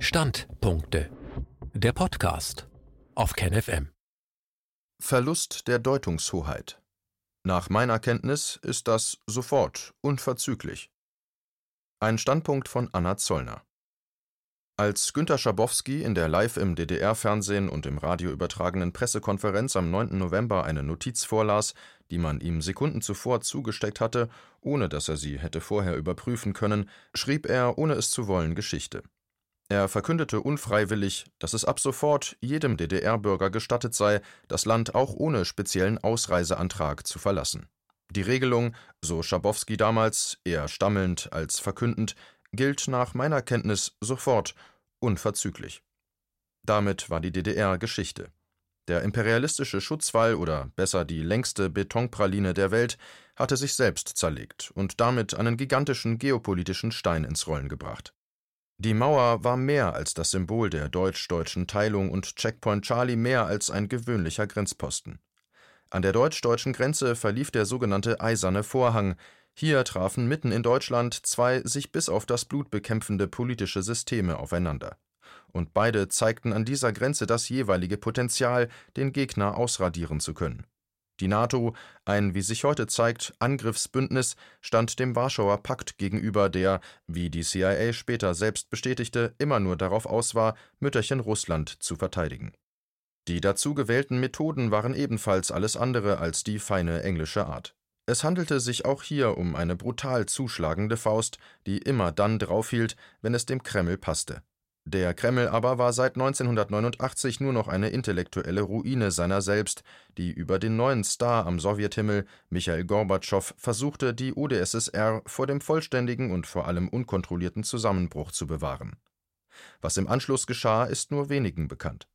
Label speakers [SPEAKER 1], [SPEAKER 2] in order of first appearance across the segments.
[SPEAKER 1] Standpunkte. Der Podcast auf KenFM.
[SPEAKER 2] Verlust der Deutungshoheit. Nach meiner Kenntnis ist das sofort, unverzüglich. Ein Standpunkt von Anna Zollner. Als Günter Schabowski in der live im DDR-Fernsehen und im Radio übertragenen Pressekonferenz am 9. November eine Notiz vorlas, die man ihm Sekunden zuvor zugesteckt hatte, ohne dass er sie hätte vorher überprüfen können, schrieb er, ohne es zu wollen, Geschichte. Er verkündete unfreiwillig, dass es ab sofort jedem DDR-Bürger gestattet sei, das Land auch ohne speziellen Ausreiseantrag zu verlassen. Die Regelung, so Schabowski damals, eher stammelnd als verkündend, gilt nach meiner Kenntnis sofort, unverzüglich. Damit war die DDR Geschichte. Der imperialistische Schutzwall oder besser die längste Betonpraline der Welt hatte sich selbst zerlegt und damit einen gigantischen geopolitischen Stein ins Rollen gebracht. Die Mauer war mehr als das Symbol der deutsch-deutschen Teilung und Checkpoint Charlie mehr als ein gewöhnlicher Grenzposten. An der deutsch-deutschen Grenze verlief der sogenannte Eiserne Vorhang, hier trafen mitten in Deutschland zwei sich bis auf das Blut bekämpfende politische Systeme aufeinander. Und beide zeigten an dieser Grenze das jeweilige Potenzial, den Gegner ausradieren zu können. Die NATO, ein wie sich heute zeigt Angriffsbündnis, stand dem Warschauer Pakt gegenüber, der, wie die CIA später selbst bestätigte, immer nur darauf aus war, Mütterchen Russland zu verteidigen. Die dazu gewählten Methoden waren ebenfalls alles andere als die feine englische Art. Es handelte sich auch hier um eine brutal zuschlagende Faust, die immer dann draufhielt, wenn es dem Kreml passte. Der Kreml aber war seit 1989 nur noch eine intellektuelle Ruine seiner selbst, die über den neuen Star am Sowjethimmel, Michail Gorbatschow, versuchte, die UdSSR vor dem vollständigen und vor allem unkontrollierten Zusammenbruch zu bewahren. Was im Anschluss geschah, ist nur wenigen bekannt.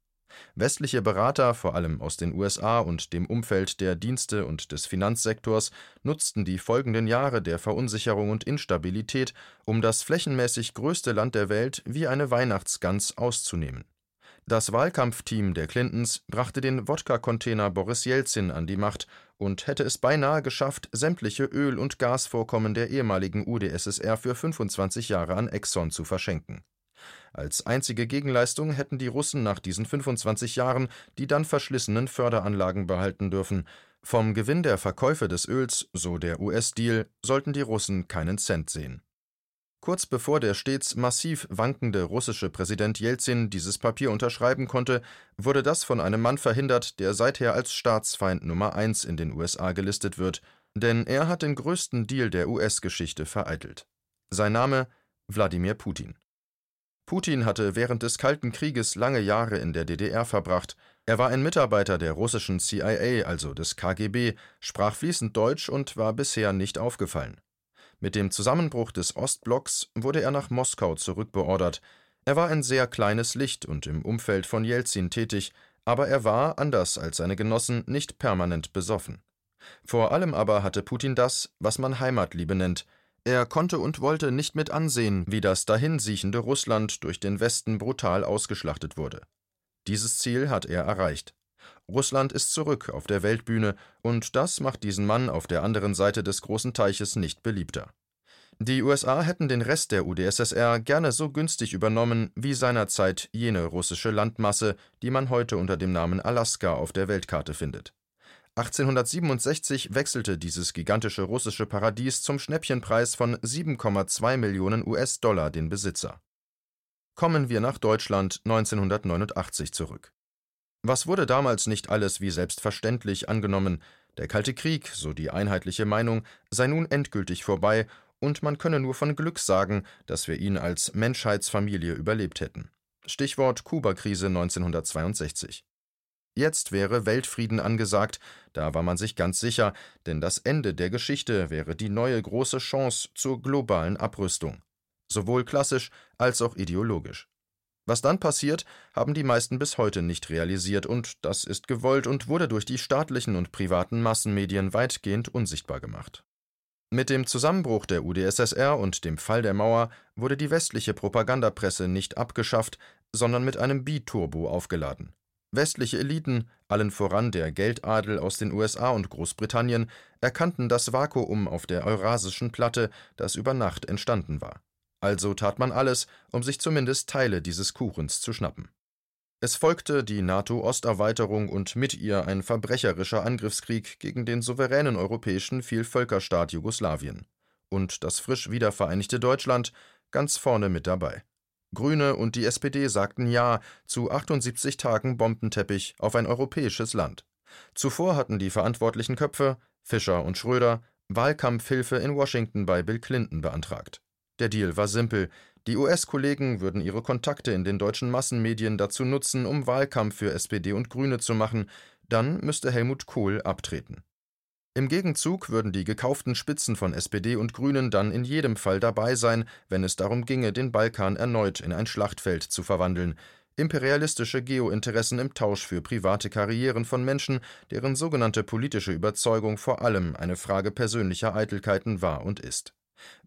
[SPEAKER 2] Westliche Berater, vor allem aus den USA und dem Umfeld der Dienste und des Finanzsektors, nutzten die folgenden Jahre der Verunsicherung und Instabilität, um das flächenmäßig größte Land der Welt wie eine Weihnachtsgans auszunehmen. Das Wahlkampfteam der Clintons brachte den Wodka-Container Boris Jelzin an die Macht und hätte es beinahe geschafft, sämtliche Öl- und Gasvorkommen der ehemaligen UdSSR für 25 Jahre an Exxon zu verschenken. Als einzige Gegenleistung hätten die Russen nach diesen 25 Jahren die dann verschlissenen Förderanlagen behalten dürfen. Vom Gewinn der Verkäufe des Öls, so der US-Deal, sollten die Russen keinen Cent sehen. Kurz bevor der stets massiv wankende russische Präsident Jelzin dieses Papier unterschreiben konnte, wurde das von einem Mann verhindert, der seither als Staatsfeind Nummer eins in den USA gelistet wird, denn er hat den größten Deal der US-Geschichte vereitelt. Sein Name Wladimir Putin. Putin hatte während des Kalten Krieges lange Jahre in der DDR verbracht. Er war ein Mitarbeiter der russischen CIA, also des KGB, sprach fließend Deutsch und war bisher nicht aufgefallen. Mit dem Zusammenbruch des Ostblocks wurde er nach Moskau zurückbeordert. Er war ein sehr kleines Licht und im Umfeld von Jelzin tätig, aber er war, anders als seine Genossen, nicht permanent besoffen. Vor allem aber hatte Putin das, was man Heimatliebe nennt, er konnte und wollte nicht mit ansehen, wie das dahinsiechende Russland durch den Westen brutal ausgeschlachtet wurde. Dieses Ziel hat er erreicht. Russland ist zurück auf der Weltbühne, und das macht diesen Mann auf der anderen Seite des großen Teiches nicht beliebter. Die USA hätten den Rest der UdSSR gerne so günstig übernommen wie seinerzeit jene russische Landmasse, die man heute unter dem Namen Alaska auf der Weltkarte findet. 1867 wechselte dieses gigantische russische Paradies zum Schnäppchenpreis von 7,2 Millionen US-Dollar den Besitzer. Kommen wir nach Deutschland 1989 zurück. Was wurde damals nicht alles wie selbstverständlich angenommen? Der Kalte Krieg, so die einheitliche Meinung, sei nun endgültig vorbei und man könne nur von Glück sagen, dass wir ihn als Menschheitsfamilie überlebt hätten. Stichwort Kuba-Krise 1962. Jetzt wäre Weltfrieden angesagt, da war man sich ganz sicher, denn das Ende der Geschichte wäre die neue große Chance zur globalen Abrüstung, sowohl klassisch als auch ideologisch. Was dann passiert, haben die meisten bis heute nicht realisiert, und das ist gewollt und wurde durch die staatlichen und privaten Massenmedien weitgehend unsichtbar gemacht. Mit dem Zusammenbruch der UdSSR und dem Fall der Mauer wurde die westliche Propagandapresse nicht abgeschafft, sondern mit einem Biturbo aufgeladen. Westliche Eliten, allen voran der Geldadel aus den USA und Großbritannien, erkannten das Vakuum auf der Eurasischen Platte, das über Nacht entstanden war. Also tat man alles, um sich zumindest Teile dieses Kuchens zu schnappen. Es folgte die NATO-Osterweiterung und mit ihr ein verbrecherischer Angriffskrieg gegen den souveränen europäischen Vielvölkerstaat Jugoslawien. Und das frisch wiedervereinigte Deutschland ganz vorne mit dabei. Grüne und die SPD sagten Ja zu 78 Tagen Bombenteppich auf ein europäisches Land. Zuvor hatten die verantwortlichen Köpfe, Fischer und Schröder, Wahlkampfhilfe in Washington bei Bill Clinton beantragt. Der Deal war simpel. Die US-Kollegen würden ihre Kontakte in den deutschen Massenmedien dazu nutzen, um Wahlkampf für SPD und Grüne zu machen, dann müsste Helmut Kohl abtreten. Im Gegenzug würden die gekauften Spitzen von SPD und Grünen dann in jedem Fall dabei sein, wenn es darum ginge, den Balkan erneut in ein Schlachtfeld zu verwandeln, imperialistische Geointeressen im Tausch für private Karrieren von Menschen, deren sogenannte politische Überzeugung vor allem eine Frage persönlicher Eitelkeiten war und ist.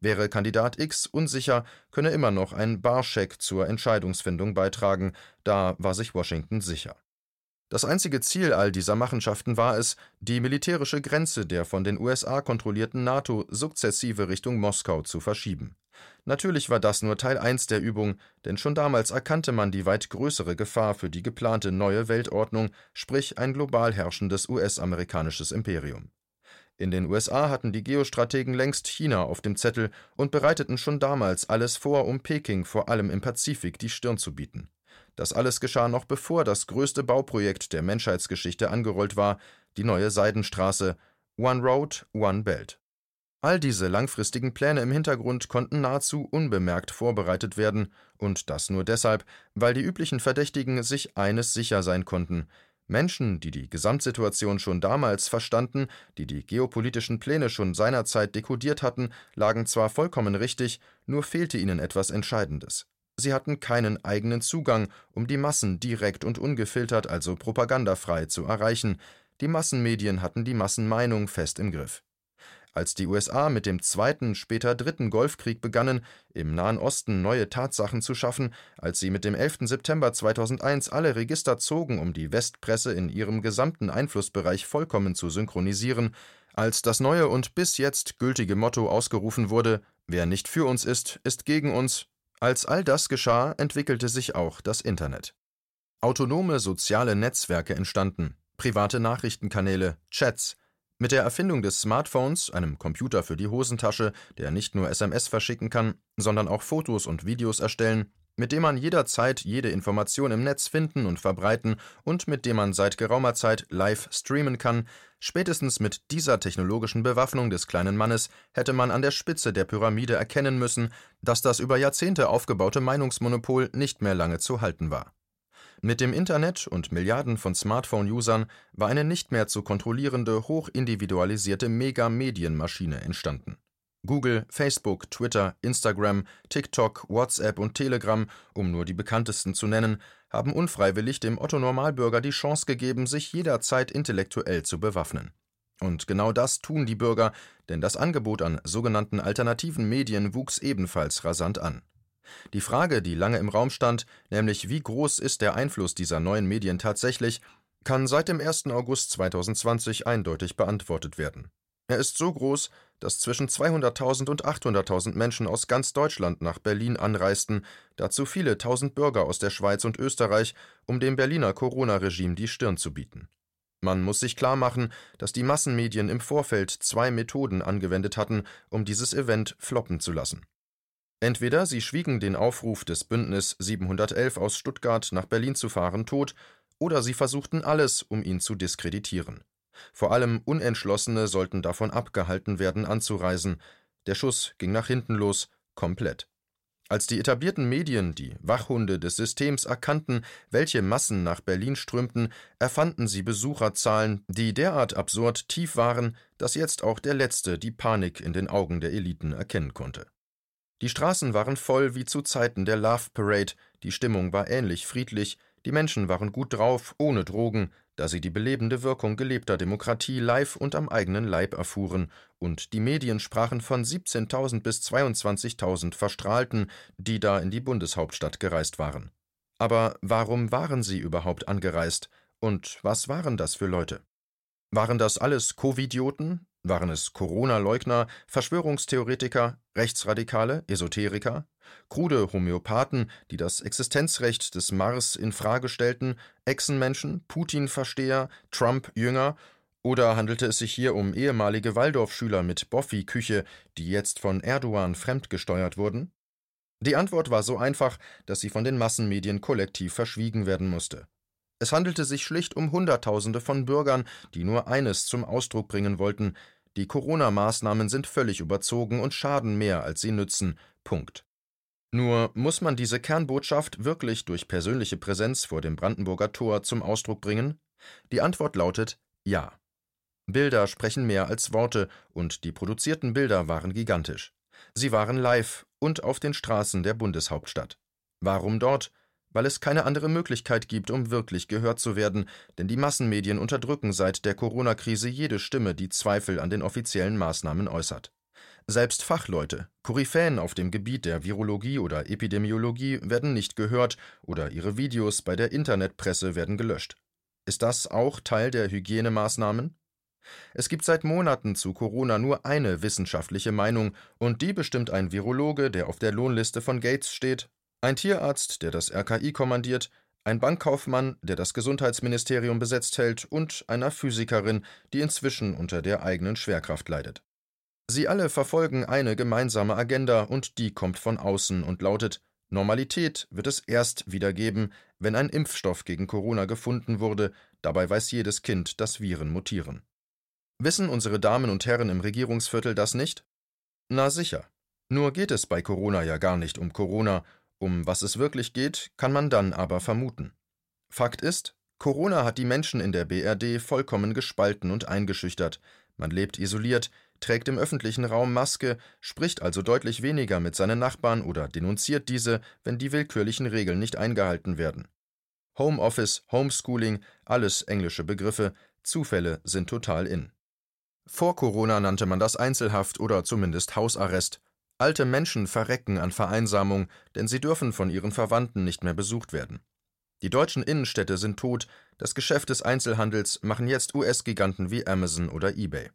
[SPEAKER 2] Wäre Kandidat X unsicher, könne immer noch ein Barscheck zur Entscheidungsfindung beitragen, da war sich Washington sicher. Das einzige Ziel all dieser Machenschaften war es, die militärische Grenze der von den USA kontrollierten NATO sukzessive Richtung Moskau zu verschieben. Natürlich war das nur Teil 1 der Übung, denn schon damals erkannte man die weit größere Gefahr für die geplante neue Weltordnung, sprich ein global herrschendes US-amerikanisches Imperium. In den USA hatten die Geostrategen längst China auf dem Zettel und bereiteten schon damals alles vor, um Peking vor allem im Pazifik die Stirn zu bieten. Das alles geschah noch bevor das größte Bauprojekt der Menschheitsgeschichte angerollt war, die neue Seidenstraße One Road, One Belt. All diese langfristigen Pläne im Hintergrund konnten nahezu unbemerkt vorbereitet werden, und das nur deshalb, weil die üblichen Verdächtigen sich eines sicher sein konnten Menschen, die die Gesamtsituation schon damals verstanden, die die geopolitischen Pläne schon seinerzeit dekodiert hatten, lagen zwar vollkommen richtig, nur fehlte ihnen etwas Entscheidendes. Sie hatten keinen eigenen Zugang, um die Massen direkt und ungefiltert, also propagandafrei, zu erreichen. Die Massenmedien hatten die Massenmeinung fest im Griff. Als die USA mit dem zweiten, später dritten Golfkrieg begannen, im Nahen Osten neue Tatsachen zu schaffen, als sie mit dem 11. September 2001 alle Register zogen, um die Westpresse in ihrem gesamten Einflussbereich vollkommen zu synchronisieren, als das neue und bis jetzt gültige Motto ausgerufen wurde: Wer nicht für uns ist, ist gegen uns, als all das geschah, entwickelte sich auch das Internet. Autonome soziale Netzwerke entstanden, private Nachrichtenkanäle, Chats. Mit der Erfindung des Smartphones, einem Computer für die Hosentasche, der nicht nur SMS verschicken kann, sondern auch Fotos und Videos erstellen, mit dem man jederzeit jede Information im Netz finden und verbreiten und mit dem man seit geraumer Zeit live streamen kann, spätestens mit dieser technologischen Bewaffnung des kleinen Mannes hätte man an der Spitze der Pyramide erkennen müssen, dass das über Jahrzehnte aufgebaute Meinungsmonopol nicht mehr lange zu halten war. Mit dem Internet und Milliarden von Smartphone-Usern war eine nicht mehr zu kontrollierende, hochindividualisierte Mega-Medienmaschine entstanden. Google, Facebook, Twitter, Instagram, TikTok, WhatsApp und Telegram, um nur die bekanntesten zu nennen, haben unfreiwillig dem Otto-Normalbürger die Chance gegeben, sich jederzeit intellektuell zu bewaffnen. Und genau das tun die Bürger, denn das Angebot an sogenannten alternativen Medien wuchs ebenfalls rasant an. Die Frage, die lange im Raum stand, nämlich wie groß ist der Einfluss dieser neuen Medien tatsächlich, kann seit dem 1. August 2020 eindeutig beantwortet werden. Er ist so groß, dass zwischen 200.000 und 800.000 Menschen aus ganz Deutschland nach Berlin anreisten, dazu viele tausend Bürger aus der Schweiz und Österreich, um dem Berliner Corona-Regime die Stirn zu bieten. Man muss sich klar machen, dass die Massenmedien im Vorfeld zwei Methoden angewendet hatten, um dieses Event floppen zu lassen. Entweder sie schwiegen den Aufruf des Bündnis 711 aus Stuttgart nach Berlin zu fahren tot, oder sie versuchten alles, um ihn zu diskreditieren. Vor allem Unentschlossene sollten davon abgehalten werden, anzureisen. Der Schuss ging nach hinten los, komplett. Als die etablierten Medien, die Wachhunde des Systems, erkannten, welche Massen nach Berlin strömten, erfanden sie Besucherzahlen, die derart absurd tief waren, dass jetzt auch der Letzte die Panik in den Augen der Eliten erkennen konnte. Die Straßen waren voll wie zu Zeiten der Love Parade, die Stimmung war ähnlich friedlich, die Menschen waren gut drauf, ohne Drogen, da sie die belebende Wirkung gelebter Demokratie live und am eigenen Leib erfuhren, und die Medien sprachen von 17.000 bis 22.000 Verstrahlten, die da in die Bundeshauptstadt gereist waren. Aber warum waren sie überhaupt angereist? Und was waren das für Leute? Waren das alles Covidioten? Waren es Corona-Leugner, Verschwörungstheoretiker, Rechtsradikale, Esoteriker, krude Homöopathen, die das Existenzrecht des Mars in Frage stellten, Echsenmenschen, Putin-Versteher, Trump-Jünger oder handelte es sich hier um ehemalige Waldorfschüler mit Boffi-Küche, die jetzt von Erdogan fremdgesteuert wurden? Die Antwort war so einfach, dass sie von den Massenmedien kollektiv verschwiegen werden musste. Es handelte sich schlicht um Hunderttausende von Bürgern, die nur eines zum Ausdruck bringen wollten: Die Corona-Maßnahmen sind völlig überzogen und schaden mehr, als sie nützen. Punkt. Nur muss man diese Kernbotschaft wirklich durch persönliche Präsenz vor dem Brandenburger Tor zum Ausdruck bringen? Die Antwort lautet ja. Bilder sprechen mehr als Worte, und die produzierten Bilder waren gigantisch. Sie waren live und auf den Straßen der Bundeshauptstadt. Warum dort? Weil es keine andere Möglichkeit gibt, um wirklich gehört zu werden, denn die Massenmedien unterdrücken seit der Corona-Krise jede Stimme, die Zweifel an den offiziellen Maßnahmen äußert. Selbst Fachleute, Koryphäen auf dem Gebiet der Virologie oder Epidemiologie werden nicht gehört oder ihre Videos bei der Internetpresse werden gelöscht. Ist das auch Teil der Hygienemaßnahmen? Es gibt seit Monaten zu Corona nur eine wissenschaftliche Meinung, und die bestimmt ein Virologe, der auf der Lohnliste von Gates steht, ein Tierarzt, der das RKI kommandiert, ein Bankkaufmann, der das Gesundheitsministerium besetzt hält, und einer Physikerin, die inzwischen unter der eigenen Schwerkraft leidet. Sie alle verfolgen eine gemeinsame Agenda, und die kommt von außen und lautet Normalität wird es erst wieder geben, wenn ein Impfstoff gegen Corona gefunden wurde, dabei weiß jedes Kind, dass Viren mutieren. Wissen unsere Damen und Herren im Regierungsviertel das nicht? Na sicher. Nur geht es bei Corona ja gar nicht um Corona, um was es wirklich geht, kann man dann aber vermuten. Fakt ist, Corona hat die Menschen in der BRD vollkommen gespalten und eingeschüchtert. Man lebt isoliert, trägt im öffentlichen Raum Maske, spricht also deutlich weniger mit seinen Nachbarn oder denunziert diese, wenn die willkürlichen Regeln nicht eingehalten werden. Homeoffice, Homeschooling, alles englische Begriffe, Zufälle sind total in. Vor Corona nannte man das Einzelhaft oder zumindest Hausarrest. Alte Menschen verrecken an Vereinsamung, denn sie dürfen von ihren Verwandten nicht mehr besucht werden. Die deutschen Innenstädte sind tot, das Geschäft des Einzelhandels machen jetzt US-Giganten wie Amazon oder eBay.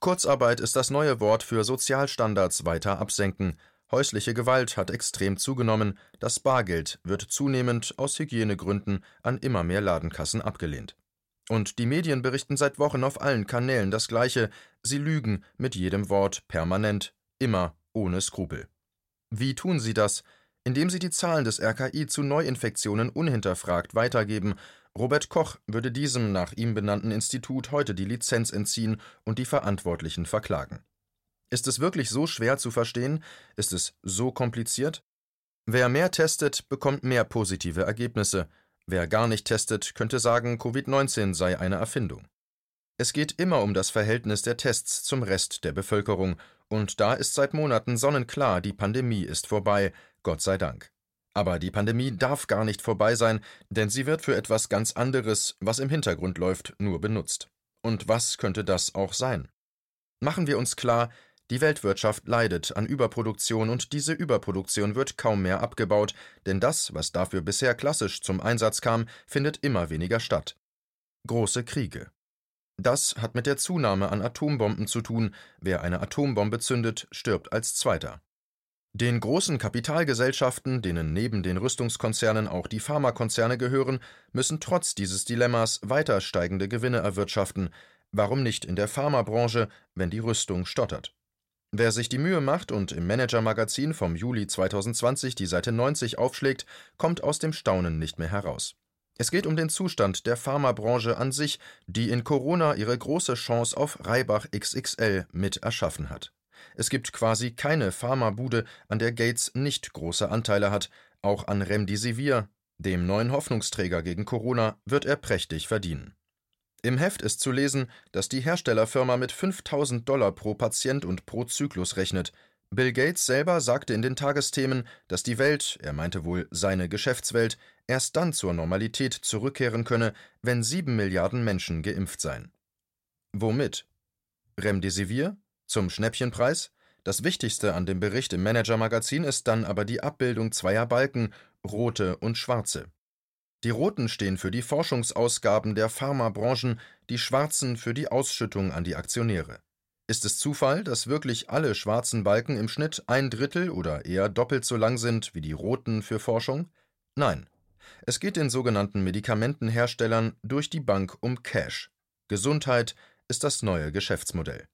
[SPEAKER 2] Kurzarbeit ist das neue Wort für Sozialstandards weiter absenken. Häusliche Gewalt hat extrem zugenommen, das Bargeld wird zunehmend aus Hygienegründen an immer mehr Ladenkassen abgelehnt. Und die Medien berichten seit Wochen auf allen Kanälen das Gleiche. Sie lügen mit jedem Wort permanent, immer ohne Skrupel. Wie tun sie das? Indem sie die Zahlen des RKI zu Neuinfektionen unhinterfragt weitergeben. Robert Koch würde diesem nach ihm benannten Institut heute die Lizenz entziehen und die Verantwortlichen verklagen. Ist es wirklich so schwer zu verstehen? Ist es so kompliziert? Wer mehr testet, bekommt mehr positive Ergebnisse. Wer gar nicht testet, könnte sagen, Covid-19 sei eine Erfindung. Es geht immer um das Verhältnis der Tests zum Rest der Bevölkerung, und da ist seit Monaten sonnenklar, die Pandemie ist vorbei, Gott sei Dank. Aber die Pandemie darf gar nicht vorbei sein, denn sie wird für etwas ganz anderes, was im Hintergrund läuft, nur benutzt. Und was könnte das auch sein? Machen wir uns klar, die Weltwirtschaft leidet an Überproduktion und diese Überproduktion wird kaum mehr abgebaut, denn das, was dafür bisher klassisch zum Einsatz kam, findet immer weniger statt. Große Kriege. Das hat mit der Zunahme an Atombomben zu tun. Wer eine Atombombe zündet, stirbt als Zweiter. Den großen Kapitalgesellschaften, denen neben den Rüstungskonzernen auch die Pharmakonzerne gehören, müssen trotz dieses Dilemmas weiter steigende Gewinne erwirtschaften. Warum nicht in der Pharmabranche, wenn die Rüstung stottert? Wer sich die Mühe macht und im Manager-Magazin vom Juli 2020 die Seite 90 aufschlägt, kommt aus dem Staunen nicht mehr heraus. Es geht um den Zustand der Pharmabranche an sich, die in Corona ihre große Chance auf Reibach XXL mit erschaffen hat. Es gibt quasi keine Pharmabude, an der Gates nicht große Anteile hat, auch an Remdesivir, dem neuen Hoffnungsträger gegen Corona, wird er prächtig verdienen. Im Heft ist zu lesen, dass die Herstellerfirma mit 5000 Dollar pro Patient und pro Zyklus rechnet. Bill Gates selber sagte in den Tagesthemen, dass die Welt, er meinte wohl seine Geschäftswelt, erst dann zur Normalität zurückkehren könne, wenn sieben Milliarden Menschen geimpft seien. Womit? Remdesivir? Zum Schnäppchenpreis? Das Wichtigste an dem Bericht im Manager-Magazin ist dann aber die Abbildung zweier Balken, rote und schwarze. Die roten stehen für die Forschungsausgaben der Pharmabranchen, die schwarzen für die Ausschüttung an die Aktionäre. Ist es Zufall, dass wirklich alle schwarzen Balken im Schnitt ein Drittel oder eher doppelt so lang sind wie die roten für Forschung? Nein. Es geht den sogenannten Medikamentenherstellern durch die Bank um Cash. Gesundheit ist das neue Geschäftsmodell.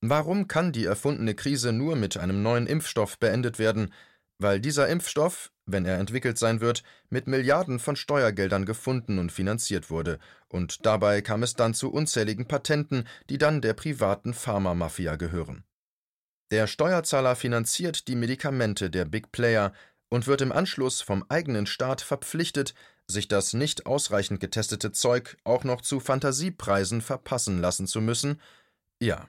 [SPEAKER 2] Warum kann die erfundene Krise nur mit einem neuen Impfstoff beendet werden? Weil dieser Impfstoff, wenn er entwickelt sein wird, mit Milliarden von Steuergeldern gefunden und finanziert wurde, und dabei kam es dann zu unzähligen Patenten, die dann der privaten Pharmamafia gehören. Der Steuerzahler finanziert die Medikamente der Big Player und wird im Anschluss vom eigenen Staat verpflichtet, sich das nicht ausreichend getestete Zeug auch noch zu Fantasiepreisen verpassen lassen zu müssen? Ja.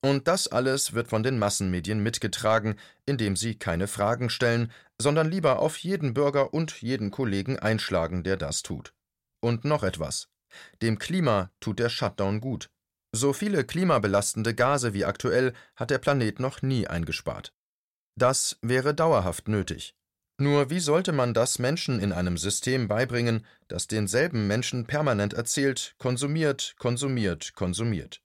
[SPEAKER 2] Und das alles wird von den Massenmedien mitgetragen, indem sie keine Fragen stellen, sondern lieber auf jeden Bürger und jeden Kollegen einschlagen, der das tut. Und noch etwas. Dem Klima tut der Shutdown gut. So viele klimabelastende Gase wie aktuell hat der Planet noch nie eingespart. Das wäre dauerhaft nötig. Nur wie sollte man das Menschen in einem System beibringen, das denselben Menschen permanent erzählt, konsumiert, konsumiert, konsumiert?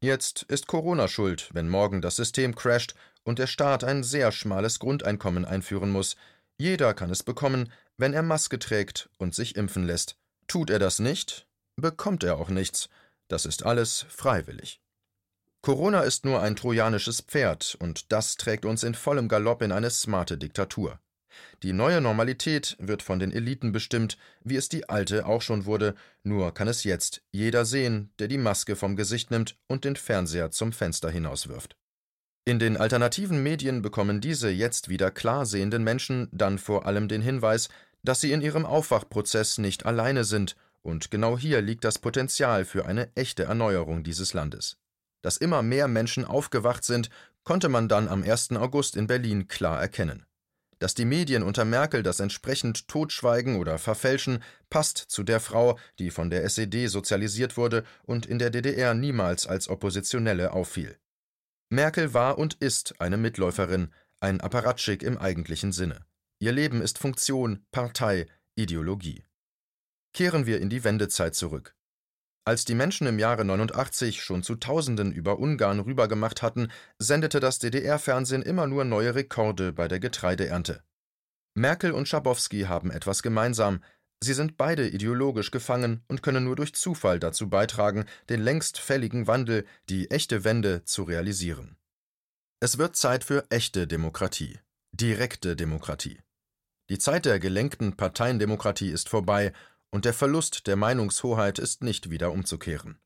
[SPEAKER 2] Jetzt ist Corona schuld, wenn morgen das System crasht und der Staat ein sehr schmales Grundeinkommen einführen muss. Jeder kann es bekommen, wenn er Maske trägt und sich impfen lässt. Tut er das nicht, bekommt er auch nichts. Das ist alles freiwillig. Corona ist nur ein trojanisches Pferd, und das trägt uns in vollem Galopp in eine smarte Diktatur. Die neue Normalität wird von den Eliten bestimmt, wie es die alte auch schon wurde, nur kann es jetzt jeder sehen, der die Maske vom Gesicht nimmt und den Fernseher zum Fenster hinauswirft. In den alternativen Medien bekommen diese jetzt wieder klar sehenden Menschen dann vor allem den Hinweis, dass sie in ihrem Aufwachprozess nicht alleine sind, und genau hier liegt das Potenzial für eine echte Erneuerung dieses Landes. Dass immer mehr Menschen aufgewacht sind, konnte man dann am 1. August in Berlin klar erkennen. Dass die Medien unter Merkel das entsprechend totschweigen oder verfälschen, passt zu der Frau, die von der SED sozialisiert wurde und in der DDR niemals als Oppositionelle auffiel. Merkel war und ist eine Mitläuferin, ein Apparatschik im eigentlichen Sinne. Ihr Leben ist Funktion, Partei, Ideologie. Kehren wir in die Wendezeit zurück. Als die Menschen im Jahre 89 schon zu Tausenden über Ungarn rübergemacht hatten, sendete das DDR-Fernsehen immer nur neue Rekorde bei der Getreideernte. Merkel und Schabowski haben etwas gemeinsam. Sie sind beide ideologisch gefangen und können nur durch Zufall dazu beitragen, den längst fälligen Wandel, die echte Wende zu realisieren. Es wird Zeit für echte Demokratie, direkte Demokratie. Die Zeit der gelenkten Parteiendemokratie ist vorbei und der Verlust der Meinungshoheit ist nicht wieder umzukehren.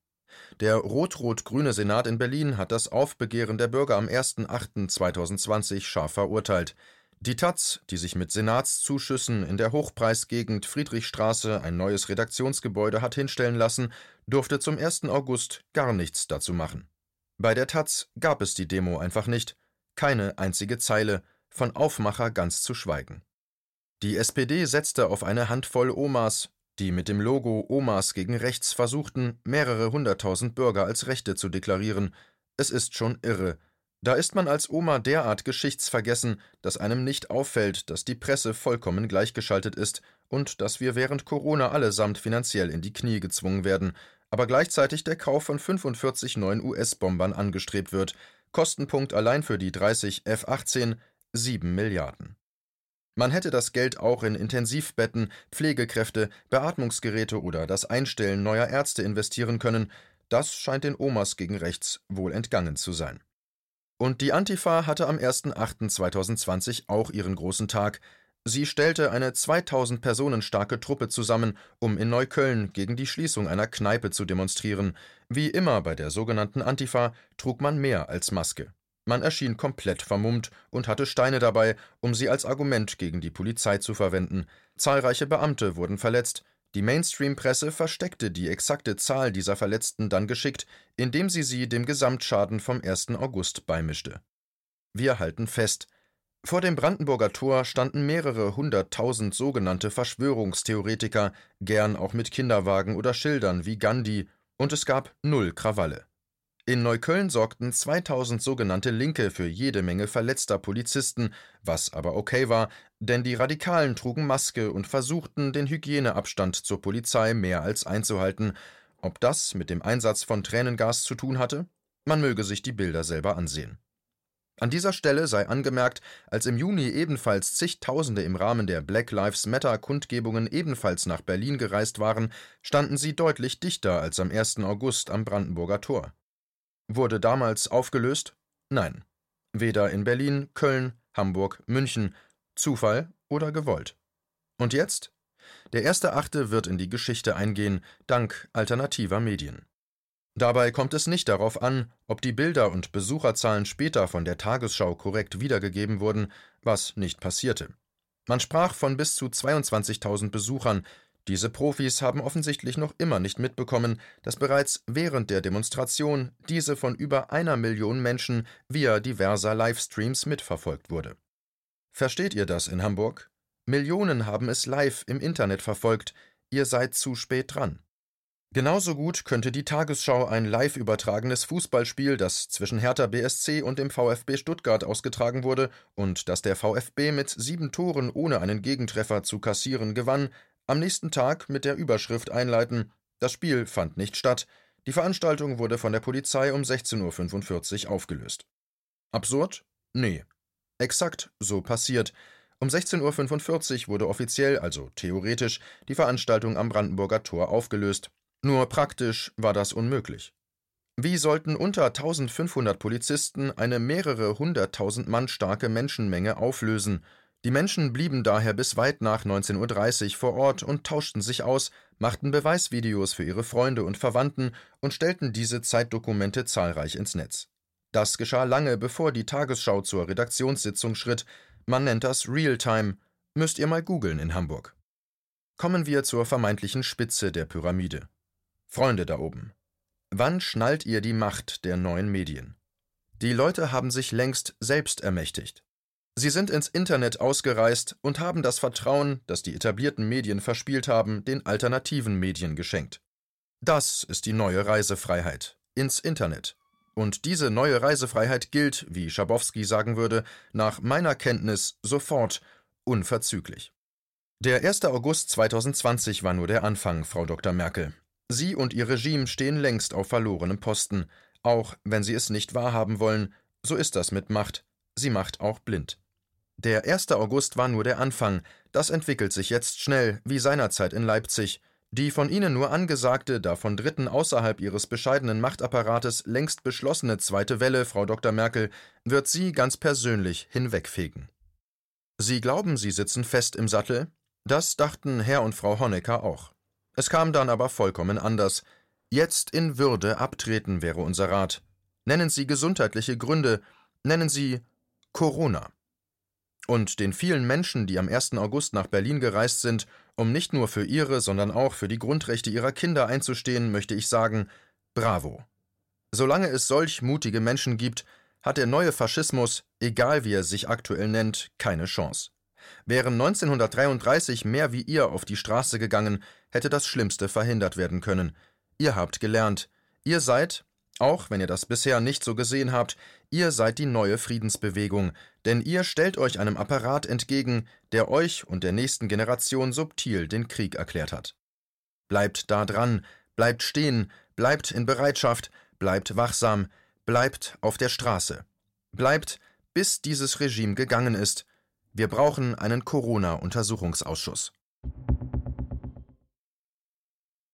[SPEAKER 2] Der rot-rot-grüne Senat in Berlin hat das Aufbegehren der Bürger am 1.8.2020 scharf verurteilt. Die Taz, die sich mit Senatszuschüssen in der Hochpreisgegend Friedrichstraße ein neues Redaktionsgebäude hat hinstellen lassen, durfte zum 1. August gar nichts dazu machen. Bei der Taz gab es die Demo einfach nicht. Keine einzige Zeile, von Aufmacher ganz zu schweigen. Die SPD setzte auf eine Handvoll Omas, die mit dem Logo Omas gegen Rechts versuchten, mehrere hunderttausend Bürger als Rechte zu deklarieren. Es ist schon irre. Da ist man als Oma derart geschichtsvergessen, dass einem nicht auffällt, dass die Presse vollkommen gleichgeschaltet ist und dass wir während Corona allesamt finanziell in die Knie gezwungen werden, aber gleichzeitig der Kauf von 45 neuen US-Bombern angestrebt wird. Kostenpunkt allein für die 30 F-18 7 Milliarden. Man hätte das Geld auch in Intensivbetten, Pflegekräfte, Beatmungsgeräte oder das Einstellen neuer Ärzte investieren können, das scheint den Omas gegen rechts wohl entgangen zu sein. Und die Antifa hatte am 1.8.2020 auch ihren großen Tag. Sie stellte eine 2000 Personen starke Truppe zusammen, um in Neukölln gegen die Schließung einer Kneipe zu demonstrieren. Wie immer bei der sogenannten Antifa trug man mehr als Maske. Man erschien komplett vermummt und hatte Steine dabei, um sie als Argument gegen die Polizei zu verwenden. Zahlreiche Beamte wurden verletzt. Die Mainstream-Presse versteckte die exakte Zahl dieser Verletzten dann geschickt, indem sie sie dem Gesamtschaden vom 1. August beimischte. Wir halten fest. Vor dem Brandenburger Tor standen mehrere hunderttausend sogenannte Verschwörungstheoretiker, gern auch mit Kinderwagen oder Schildern wie Gandhi, und es gab null Krawalle. In Neukölln sorgten 2000 sogenannte Linke für jede Menge verletzter Polizisten, was aber okay war, denn die Radikalen trugen Maske und versuchten, den Hygieneabstand zur Polizei mehr als einzuhalten. Ob das mit dem Einsatz von Tränengas zu tun hatte? Man möge sich die Bilder selber ansehen. An dieser Stelle sei angemerkt, als im Juni ebenfalls zigtausende im Rahmen der Black Lives Matter Kundgebungen ebenfalls nach Berlin gereist waren, standen sie deutlich dichter als am 1. August am Brandenburger Tor. Wurde damals aufgelöst? Nein. Weder in Berlin, Köln, Hamburg, München, Zufall oder gewollt. Und jetzt? Der erste Achte wird in die Geschichte eingehen, dank alternativer Medien. Dabei kommt es nicht darauf an, ob die Bilder und Besucherzahlen später von der Tagesschau korrekt wiedergegeben wurden, was nicht passierte. Man sprach von bis zu 22.000 Besuchern. Diese Profis haben offensichtlich noch immer nicht mitbekommen, dass bereits während der Demonstration diese von über einer Million Menschen via diverser Livestreams mitverfolgt wurde. Versteht ihr das in Hamburg? Millionen haben es live im Internet verfolgt, ihr seid zu spät dran. Genauso gut könnte die Tagesschau ein live übertragenes Fußballspiel, das zwischen Hertha BSC und dem VfB Stuttgart ausgetragen wurde und das der VfB mit sieben Toren ohne einen Gegentreffer zu kassieren gewann, am nächsten Tag mit der Überschrift einleiten: Das Spiel fand nicht statt. Die Veranstaltung wurde von der Polizei um 16.45 Uhr aufgelöst. Absurd? Nee. Exakt so passiert. Um 16.45 Uhr wurde offiziell, also theoretisch, die Veranstaltung am Brandenburger Tor aufgelöst. Nur praktisch war das unmöglich. Wie sollten unter 1500 Polizisten eine mehrere hunderttausend Mann starke Menschenmenge auflösen? Die Menschen blieben daher bis weit nach 19.30 Uhr vor Ort und tauschten sich aus, machten Beweisvideos für ihre Freunde und Verwandten und stellten diese Zeitdokumente zahlreich ins Netz. Das geschah lange bevor die Tagesschau zur Redaktionssitzung schritt. Man nennt das Realtime. Müsst ihr mal googeln in Hamburg. Kommen wir zur vermeintlichen Spitze der Pyramide. Freunde da oben, wann schnallt ihr die Macht der neuen Medien? Die Leute haben sich längst selbst ermächtigt. Sie sind ins Internet ausgereist und haben das Vertrauen, das die etablierten Medien verspielt haben, den alternativen Medien geschenkt. Das ist die neue Reisefreiheit ins Internet. Und diese neue Reisefreiheit gilt, wie Schabowski sagen würde, nach meiner Kenntnis sofort, unverzüglich. Der 1. August 2020 war nur der Anfang, Frau Dr. Merkel. Sie und ihr Regime stehen längst auf verlorenem Posten, auch wenn sie es nicht wahrhaben wollen, so ist das mit Macht, sie macht auch blind. Der 1. August war nur der Anfang, das entwickelt sich jetzt schnell, wie seinerzeit in Leipzig. Die von Ihnen nur angesagte, da von Dritten außerhalb Ihres bescheidenen Machtapparates längst beschlossene zweite Welle, Frau Dr. Merkel, wird Sie ganz persönlich hinwegfegen. Sie glauben, Sie sitzen fest im Sattel? Das dachten Herr und Frau Honecker auch. Es kam dann aber vollkommen anders. Jetzt in Würde abtreten wäre unser Rat. Nennen Sie gesundheitliche Gründe, nennen Sie Corona. Und den vielen Menschen, die am 1. August nach Berlin gereist sind, um nicht nur für ihre, sondern auch für die Grundrechte ihrer Kinder einzustehen, möchte ich sagen, bravo. Solange es solch mutige Menschen gibt, hat der neue Faschismus, egal wie er sich aktuell nennt, keine Chance. Wären 1933 mehr wie ihr auf die Straße gegangen, hätte das Schlimmste verhindert werden können. Ihr habt gelernt. Ihr seid, auch wenn ihr das bisher nicht so gesehen habt, ihr seid die neue Friedensbewegung, denn ihr stellt euch einem Apparat entgegen, der euch und der nächsten Generation subtil den Krieg erklärt hat. Bleibt da dran, bleibt stehen, bleibt in Bereitschaft, bleibt wachsam, bleibt auf der Straße. Bleibt, bis dieses Regime gegangen ist, wir brauchen einen Corona-Untersuchungsausschuss.